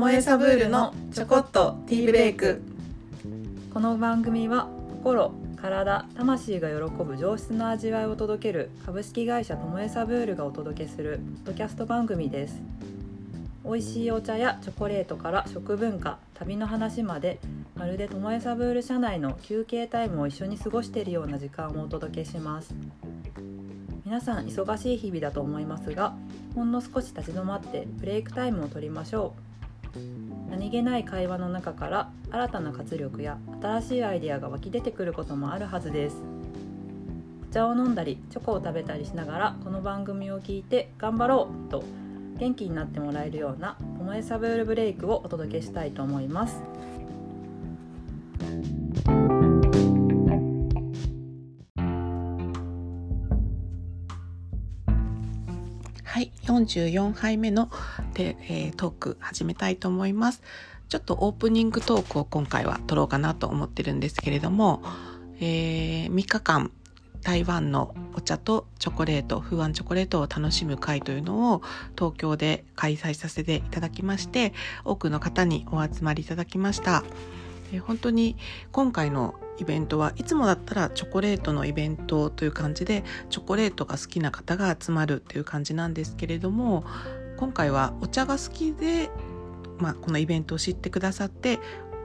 もえサブールのちょこっとティーブレイク。この番組は心体魂が喜ぶ上質な味わいを届ける株式会社ともえサブールがお届けするポッドキャスト番組です。美味しいお茶やチョコレートから食文化旅の話までまるでともえサブール社内の休憩タイムを一緒に過ごしているような時間をお届けします。皆さん忙しい日々だと思いますがほんの少し立ち止まってブレイクタイムを取りましょう。何気ない会話の中から新たな活力や新しいアイデアが湧き出てくることもあるはずです。お茶を飲んだりチョコを食べたりしながらこの番組を聞いて頑張ろうと元気になってもらえるような「ともえサブールブレイク」をお届けしたいと思います。はい44杯目ので、えー、トーク始めたいと思います。ちょっとオープニングトークを今回は撮ろうかなと思ってるんですけれども、えー、3日間台湾のお茶とチョコレート風ンチョコレートを楽しむ会というのを東京で開催させていただきまして多くの方にお集まりいただきました。え本当に今回のイベントはいつもだったらチョコレートのイベントという感じでチョコレートが好きな方が集まるっていう感じなんですけれども今回はお茶が好きで、まあ、このイベントを知ってくださって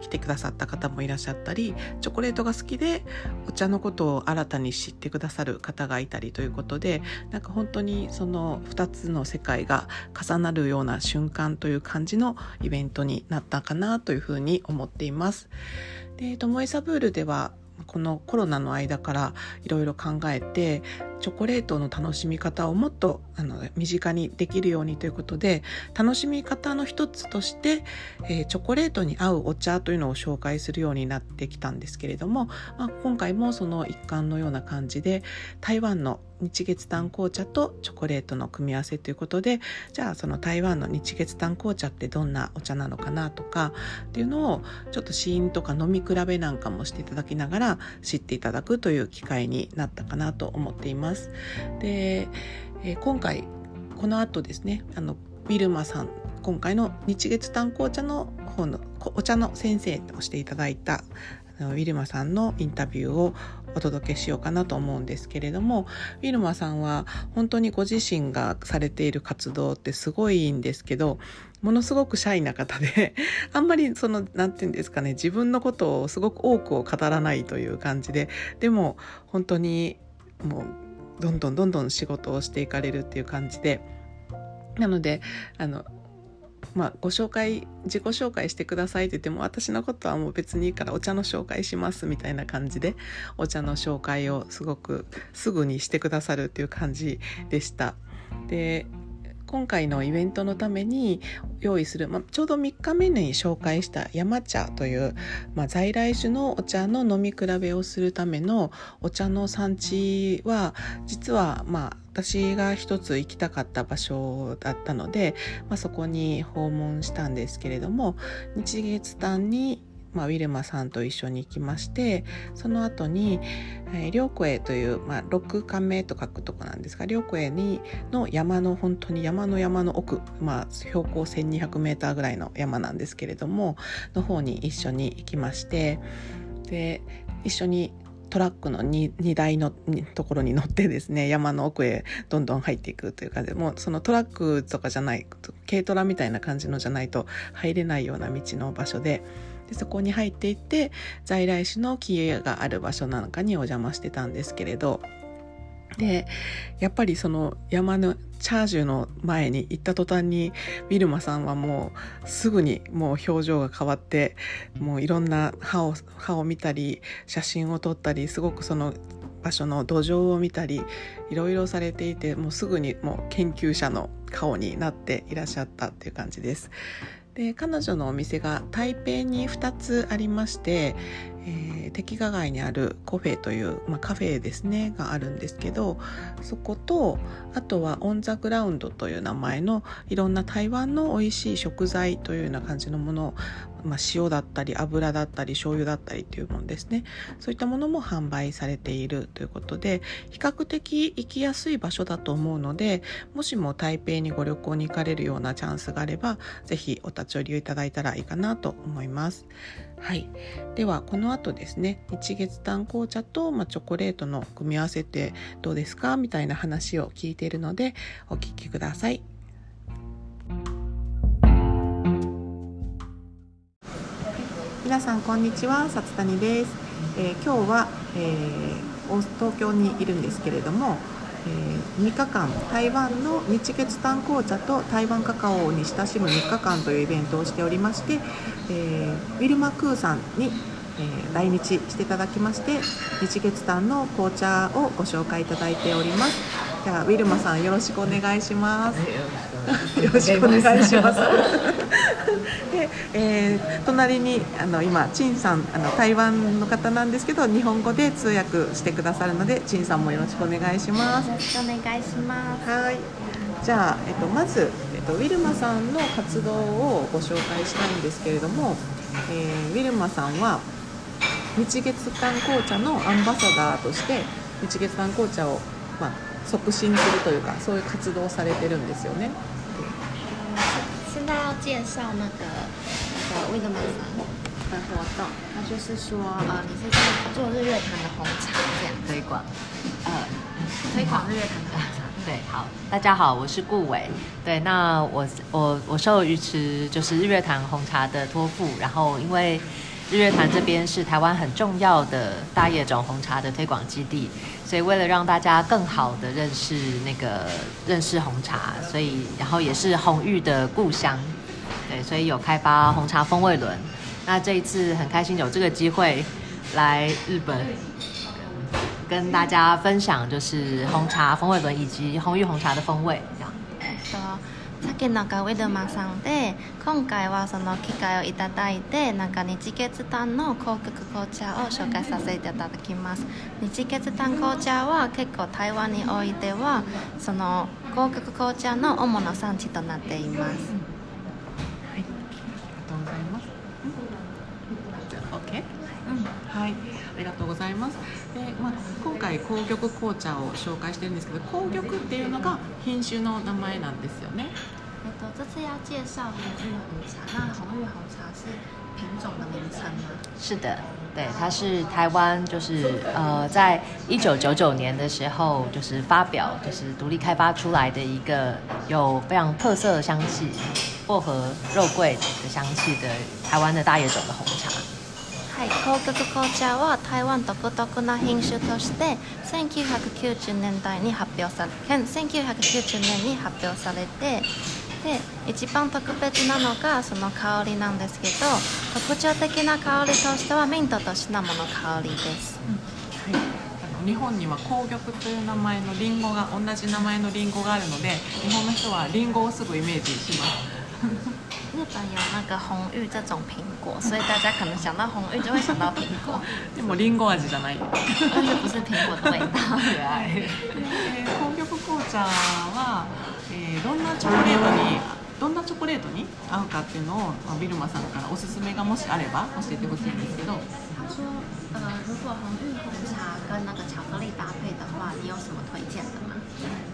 来てくださった方もいらっしゃったりチョコレートが好きでお茶のことを新たに知ってくださる方がいたりということでなんか本当にその2つの世界が重なるような瞬間という感じのイベントになったかなというふうに思っています。でトモエサブールではこのコロナの間からいろいろ考えてチョコレートの楽しみ方をもっとあの身近にできるようにということで楽しみ方の一つとして、えー、チョコレートに合うお茶というのを紹介するようになってきたんですけれども、まあ、今回もその一環のような感じで台湾の日月炭紅茶とチョコレートの組み合わせということでじゃあその台湾の日月炭紅茶ってどんなお茶なのかなとかっていうのをちょっと試飲とか飲み比べなんかもしていただきながら知っていただくという機会になったかなと思っています。ます。で、えー、今回この後ですねあのウィルマさん今回の日月炭紅茶の方のお茶の先生としていただいたウィルマさんのインタビューをお届けしようかなと思うんですけれどもウィルマさんは本当にご自身がされている活動ってすごいいいんですけどものすごくシャイな方で あんまりその何て言うんですかね自分のことをすごく多くを語らないという感じででも本当にもうどんどんどんどん仕事をしていかれるっていう感じでなのであのまあ、ご紹介自己紹介してくださいって言っても私のことはもう別にいいからお茶の紹介しますみたいな感じでお茶の紹介をすごくすぐにしてくださるっていう感じでした。で今回のイベントのために用意する、まあ、ちょうど3日目に紹介した山茶という、まあ、在来種のお茶の飲み比べをするためのお茶の産地は実はまあ私が一つ行きたかった場所だったので、まあ、そこに訪問したんですけれども日月潭にまあ、ウィルマさんと一緒に行きましてその後に、えー、両湖という、まあ、六冠目と書くとこなんですが両湖にの山の本当に山の山の奥、まあ、標高 1200m ぐらいの山なんですけれどもの方に一緒に行きましてで一緒にトラックの 2, 2台のところに乗ってですね山の奥へどんどん入っていくというかでもそのトラックとかじゃない軽トラみたいな感じのじゃないと入れないような道の場所ででそこに入っていって在来種の木がある場所なんかにお邪魔してたんですけれどでやっぱりその山のチャージュの前に行った途端にウィルマさんはもうすぐにもう表情が変わってもういろんな歯を歯を見たり写真を撮ったりすごくその場所の土壌を見たりいろいろされていてもうすぐにもう研究者の顔になっていらっしゃったっていう感じです。で彼女のお店が台北に2つありまして、えー、敵ヶ街にあるコフェという、まあ、カフェですねがあるんですけどそことあとはオン・ザ・グラウンドという名前のいろんな台湾の美味しい食材というような感じのものを、まあ、塩だったり油だったり醤油だったりというものですねそういったものも販売されているということで比較的行きやすい場所だと思うのでもしも台北にご旅行に行かれるようなチャンスがあれば是非お立ち寄りをいただいたらいいかなと思います。はい、ではこの後ですね日月炭紅茶と、まあ、チョコレートの組み合わせてどうですかみたいな話を聞いているのでお聞きください。皆さんこんにちは、さつたにです。えー、今日は、えー、東京にいるんですけれども、えー、3日間台湾の日月炭紅茶と台湾カカオに親しむ3日間というイベントをしておりまして、えー、ウィルマ・クーさんに、えー、来日していただきまして日月炭の紅茶をご紹介いただいております。じゃあウィルマさん よろしくお願いします。よろしくお願いします。で、えー、隣にあの今陳さんあの台湾の方なんですけど日本語で通訳してくださるので陳さんもよろしくお願いします。よろしくお願いします。はい。じゃあ、えっと、まず、えっと、ウィルマさんの活動をご紹介したいんですけれども、えー、ウィルマさんは日月館紅茶のアンバサダーとして日月館紅茶を、まあ、促進するというかそういう活動をされてるんですよね。现在要介绍那个那个威德玛的活动，那就是说，呃，你是在做日月潭的红茶这样推广，呃，推广日月潭的红茶。对，好，大家好，我是顾伟。对，那我我我受鱼池就是日月潭红茶的托付，然后因为 日月潭这边是台湾很重要的大叶种红茶的推广基地，所以为了让大家更好的认识那个认识红茶，所以然后也是红玉的故乡，对，所以有开发红茶风味轮。那这一次很开心有这个机会来日本，跟大家分享就是红茶风味轮以及红玉红茶的风味，这样。竹中ウェルマさんで今回はその機会をいただいてなんか日月炭の紅玉紅茶を紹介させていただきます日月炭紅茶は結構台湾においてはその紅玉紅茶の主な産地となっています、はい、ありがとうございます?はい、ありがとうございます。で、まあ、今回紅玉紅茶を紹介してるんですけど、紅玉っていうのが品種の名前なんですよね。えっと、这次要介绍红玉红茶。那红玉红茶是品种的名称吗？是的，对，它是台湾，就是呃，在一九九九年的时候，就是发表，就是独立开发出来的一个有非常特色的香气，薄荷、肉桂的香气的台湾的大叶种的红茶。はい、紅玉紅茶は台湾独特な品種として1990年代に発表され1990年に発表されて で一番特別なのがその香りなんですけど特徴的な香りとしてはミントとシナモンの香りです、うん、はい日本には紅玉という名前のリンゴが同じ名前のリンゴがあるので日本の人はリンゴをすぐイメージします日本有那个红玉这种苹果，所以大家可能想到红玉就会想到苹果。でもリンゴ味じゃない。不是苹果的味道。えー、紅玉紅茶は、えー、どんなチョコレートにどんなチョコレートに合うかっていうのを、まあ、ビルマさんからおすすめがもしあれば教えてほしいんですけど。他说，呃，如果红玉红茶跟那个巧克力搭配的话，你有什么推荐的吗？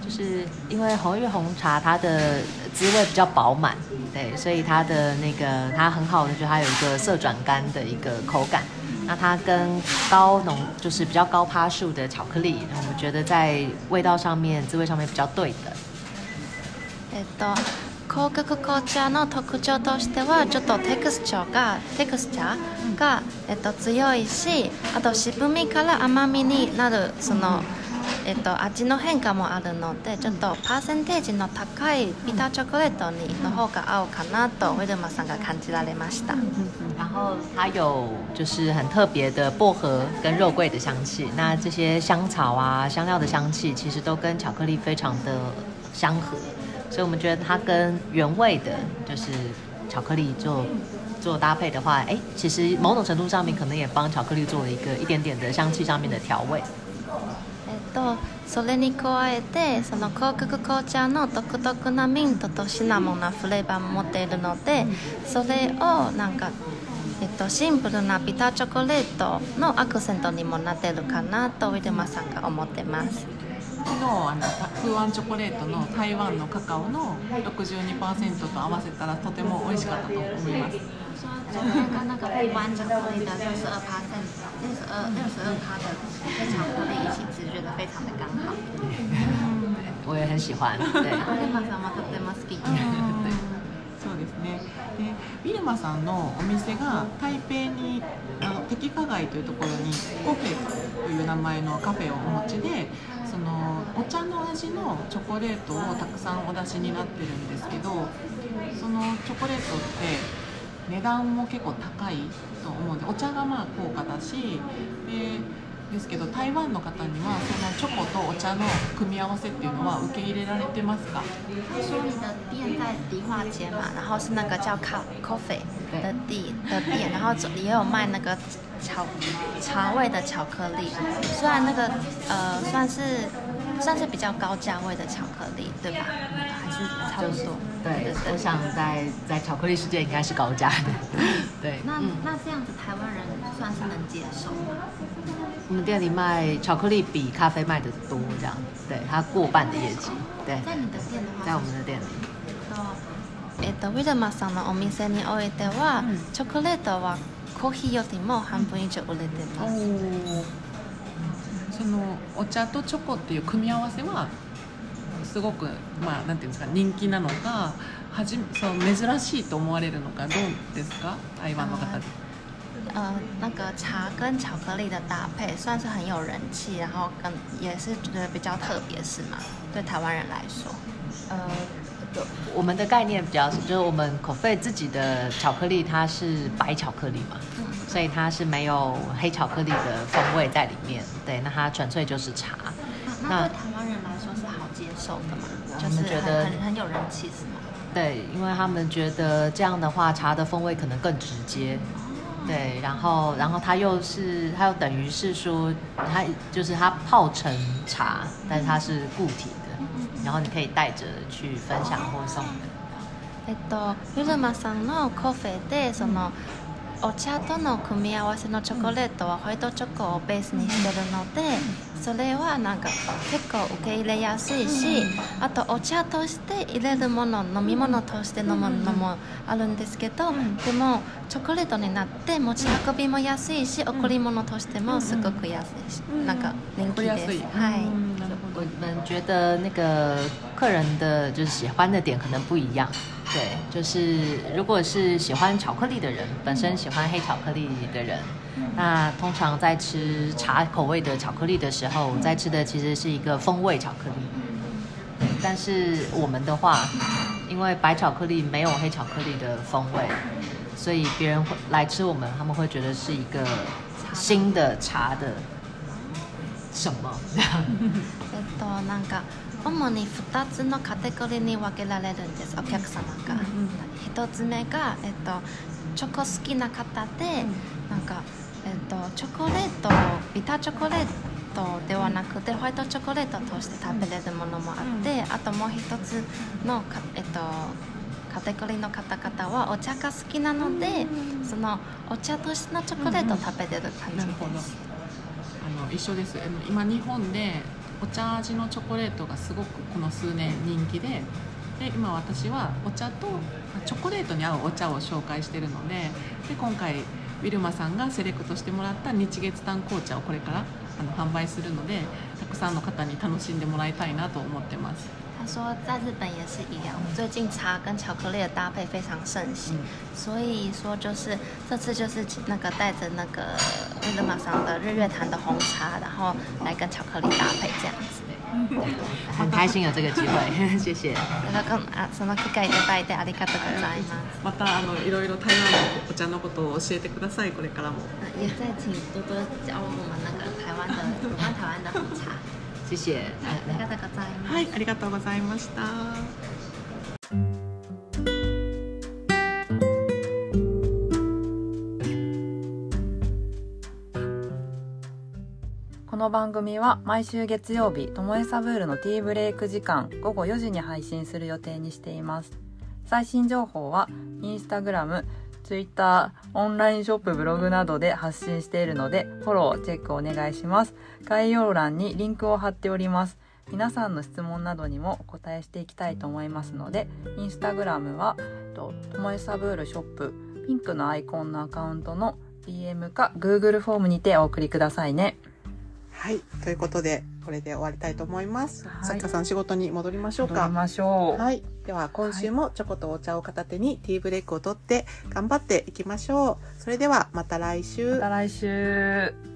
就是因为红玉红茶它的滋味比较饱满，对，所以它的那个它很好的就它有一个色转干的一个口感。那它跟高浓就是比较高趴数的巧克力，我们觉得在味道上面、滋味上面比较对的。 えっと、紅玉紅茶の特徴としてはちょっとテクスチャーがテクスチャーが、えっと、強いしあと渋みから甘みになるその。えっと、味の変化もあるのでちょっとパーセンテージの高いビターチョコレートにの方が合うかなとウィルマさんが感じられました。然后它有就是很特别的薄荷跟肉桂的香气，那这些香草啊香料的香气其实都跟巧克力非常的相合，所以我们觉得它跟原味的就是巧克力就做搭配的话，哎，其实某种程度上面可能也帮巧克力做了一个一点点的香气上面的调味。えっとそれに加えてその広角紅茶の独特なミントとシナモンなフレーバーも持っているのでそれをなんか、えっと、シンプルなビターチョコレートのアクセントにもなってるかなとウィルマさんが思ってます昨日あのフーアンチョコレートの台湾のカカオの62%と合わせたらとても美味しかったと思います说昨天跟那个台湾巧克力的六十二趴六十二六十二趴的黑巧克力一起吃，觉得非常的刚好。我也很喜欢。对。ウィルマさんはとても好き。そうですねでウィルマさんのお店が台北にあの敵加街というところにコフェという名前のカフェをお持ちでそのお茶の味のチョコレートをたくさんお出しになってるんですけどそのチョコレートって値段も結構高いと思うんでお茶がまあ高価だしでですけど台湾の方にはそのチョコとお茶の組み合わせっていうのは受け入れられてますか？他说你的店在迪化街嘛，然后是那个叫 Co 的地的店，然后也有卖那个巧茶味的巧克力，虽然那个呃算是算是比较高价位的巧克力，对吧？还是差不多。对，我想在在巧克力世界应该是高价的。对，那那这样子台湾人算是能接受吗？我们店里卖巧克力比咖啡卖的多，这样，对，它过半的业绩。对，在你的店的话，在我们的店里。えっとウィルマさんのお店においては、チョコレートはコーヒーよりも半分以上売れてます。そのお茶とチョコっていう組み合わせはすごくまあなんていうんですか人気なのかはじそう珍しいと思われるのかどうですか？台湾の方で。呃，那个茶跟巧克力的搭配算是很有人气，然后跟也是觉得比较特别，是吗？对台湾人来说，呃，我们的概念比较是，就是我们口费自己的巧克力它是白巧克力嘛，所以它是没有黑巧克力的风味在里面，对，那它纯粹就是茶。那对台湾人来说是好接受的嘛？就是觉得很很有人气，是吗？对，因为他们觉得这样的话，茶的风味可能更直接。对，然后，然后它又是，它又等于是说，它就是它泡成茶，但是它是固体的，然后你可以带着去分享或送。人。えっと、ゆるまさんのコフェでそのお茶との組み合わせのチョコレートはホワイトチョコをベースにしてるので、それはなんか結構受け入れやすいし、あとお茶として入れるもの飲み物として飲むのもあるんですけど、でもチョコレートになって持ち運びも安いし、贈り物としてもすごく安いし、なんか人気です。はい。我们觉得那个客人的就是喜欢的点可能不一样。对，就是如果是喜欢巧克力的人，本身喜欢黑巧克力的人，那通常在吃茶口味的巧克力的时候，在吃的其实是一个风味巧克力。但是我们的话，因为白巧克力没有黑巧克力的风味，所以别人会来吃我们，他们会觉得是一个新的茶的什么？主に2つのカテゴリーに分けられるんです。お客様が、うん、1つ目が、えっと、チョコ好きな方で、うん、なんか、えっと、チョコレートビターチョコレートではなくてホワイトチョコレートとして食べれるものもあって、うん、あともう一つのえっとカテゴリーの方々はお茶が好きなので、そのお茶としてのチョコレートを食べれる感じです。一緒です。今日本でお茶味のチョコレートがすごくこの数年人気でで今私はお茶とチョコレートに合うお茶を紹介してるのでで今回ウィルマさんがセレクトしてもらった日月炭紅茶をこれからあの販売するのでたくさんの方に楽しんでもらいたいなと思ってます。他说，在日本也是一样，最近茶跟巧克力的搭配非常盛行，所以说就是这次就是那个带着那个威勒马上的日月潭的红茶，然后来跟巧克力搭配这样子。很开心有这个机会，谢谢。那个啊，その機会いただいてありがとうございます。またあのいろいろ台湾のお茶のことを教えてください。これからも。也在请多多教我们那个台湾的有关台湾的红茶。 谢谢。ありがとうございます。はい、ありがとうございました。この番組は毎週月曜日ともえサブールのティーブレイク時間午後4時に配信する予定にしています最新情報はインスタグラムツイッター、オンラインショップ、ブログなどで発信しているので、フォロー、チェックお願いします。概要欄にリンクを貼っております。皆さんの質問などにもお答えしていきたいと思いますので、インスタグラムは、ともえサブールショップ、ピンクのアイコンのアカウントの DM か Google フォームにてお送りくださいね。はい。ということで、これで終わりたいと思います。はい作家さん仕事に戻りましょうか。戻りましょう。はい。では、今週もチョコとお茶を片手にティーブレイクを取って頑張っていきましょう。それでは、また来週。また来週。